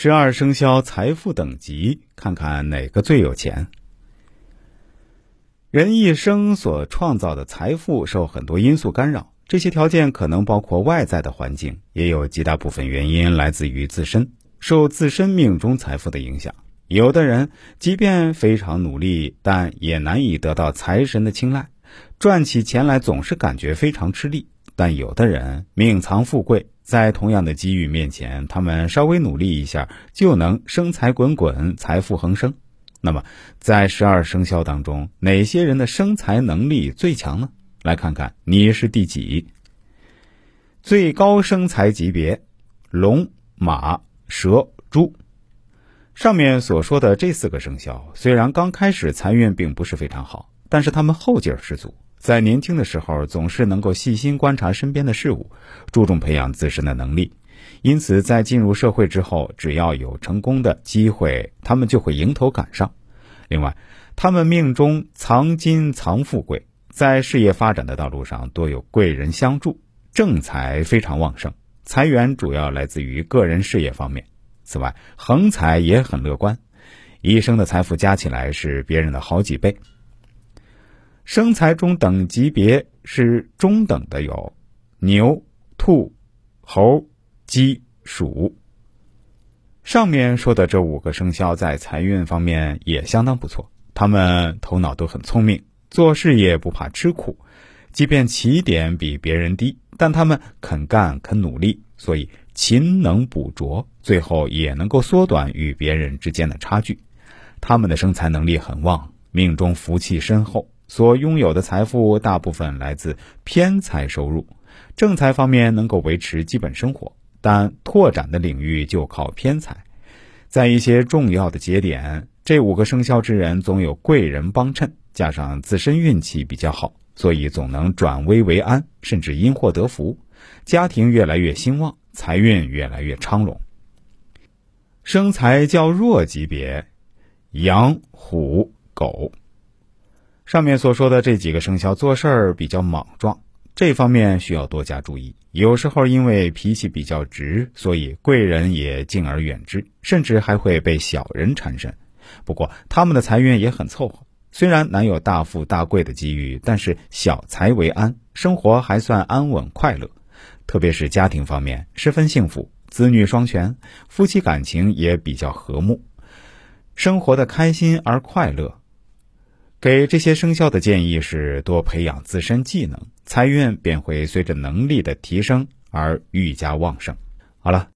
十二生肖财富等级，看看哪个最有钱。人一生所创造的财富受很多因素干扰，这些条件可能包括外在的环境，也有极大部分原因来自于自身，受自身命中财富的影响。有的人即便非常努力，但也难以得到财神的青睐，赚起钱来总是感觉非常吃力。但有的人命藏富贵。在同样的机遇面前，他们稍微努力一下就能生财滚滚、财富横生。那么，在十二生肖当中，哪些人的生财能力最强呢？来看看你是第几。最高生财级别：龙、马、蛇、猪。上面所说的这四个生肖，虽然刚开始财运并不是非常好，但是他们后劲儿十足。在年轻的时候，总是能够细心观察身边的事物，注重培养自身的能力，因此在进入社会之后，只要有成功的机会，他们就会迎头赶上。另外，他们命中藏金藏富贵，在事业发展的道路上多有贵人相助，正财非常旺盛，财源主要来自于个人事业方面。此外，横财也很乐观，一生的财富加起来是别人的好几倍。生财中等级别是中等的，有牛、兔、猴、鸡、鼠。上面说的这五个生肖在财运方面也相当不错，他们头脑都很聪明，做事业不怕吃苦，即便起点比别人低，但他们肯干肯努力，所以勤能补拙，最后也能够缩短与别人之间的差距。他们的生财能力很旺，命中福气深厚。所拥有的财富大部分来自偏财收入，正财方面能够维持基本生活，但拓展的领域就靠偏财。在一些重要的节点，这五个生肖之人总有贵人帮衬，加上自身运气比较好，所以总能转危为安，甚至因祸得福，家庭越来越兴旺，财运越来越昌隆。生财较弱级别，羊、虎、狗。上面所说的这几个生肖做事儿比较莽撞，这方面需要多加注意。有时候因为脾气比较直，所以贵人也敬而远之，甚至还会被小人缠身。不过他们的财运也很凑合，虽然难有大富大贵的机遇，但是小财为安，生活还算安稳快乐。特别是家庭方面十分幸福，子女双全，夫妻感情也比较和睦，生活的开心而快乐。给这些生肖的建议是多培养自身技能，财运便会随着能力的提升而愈加旺盛。好了。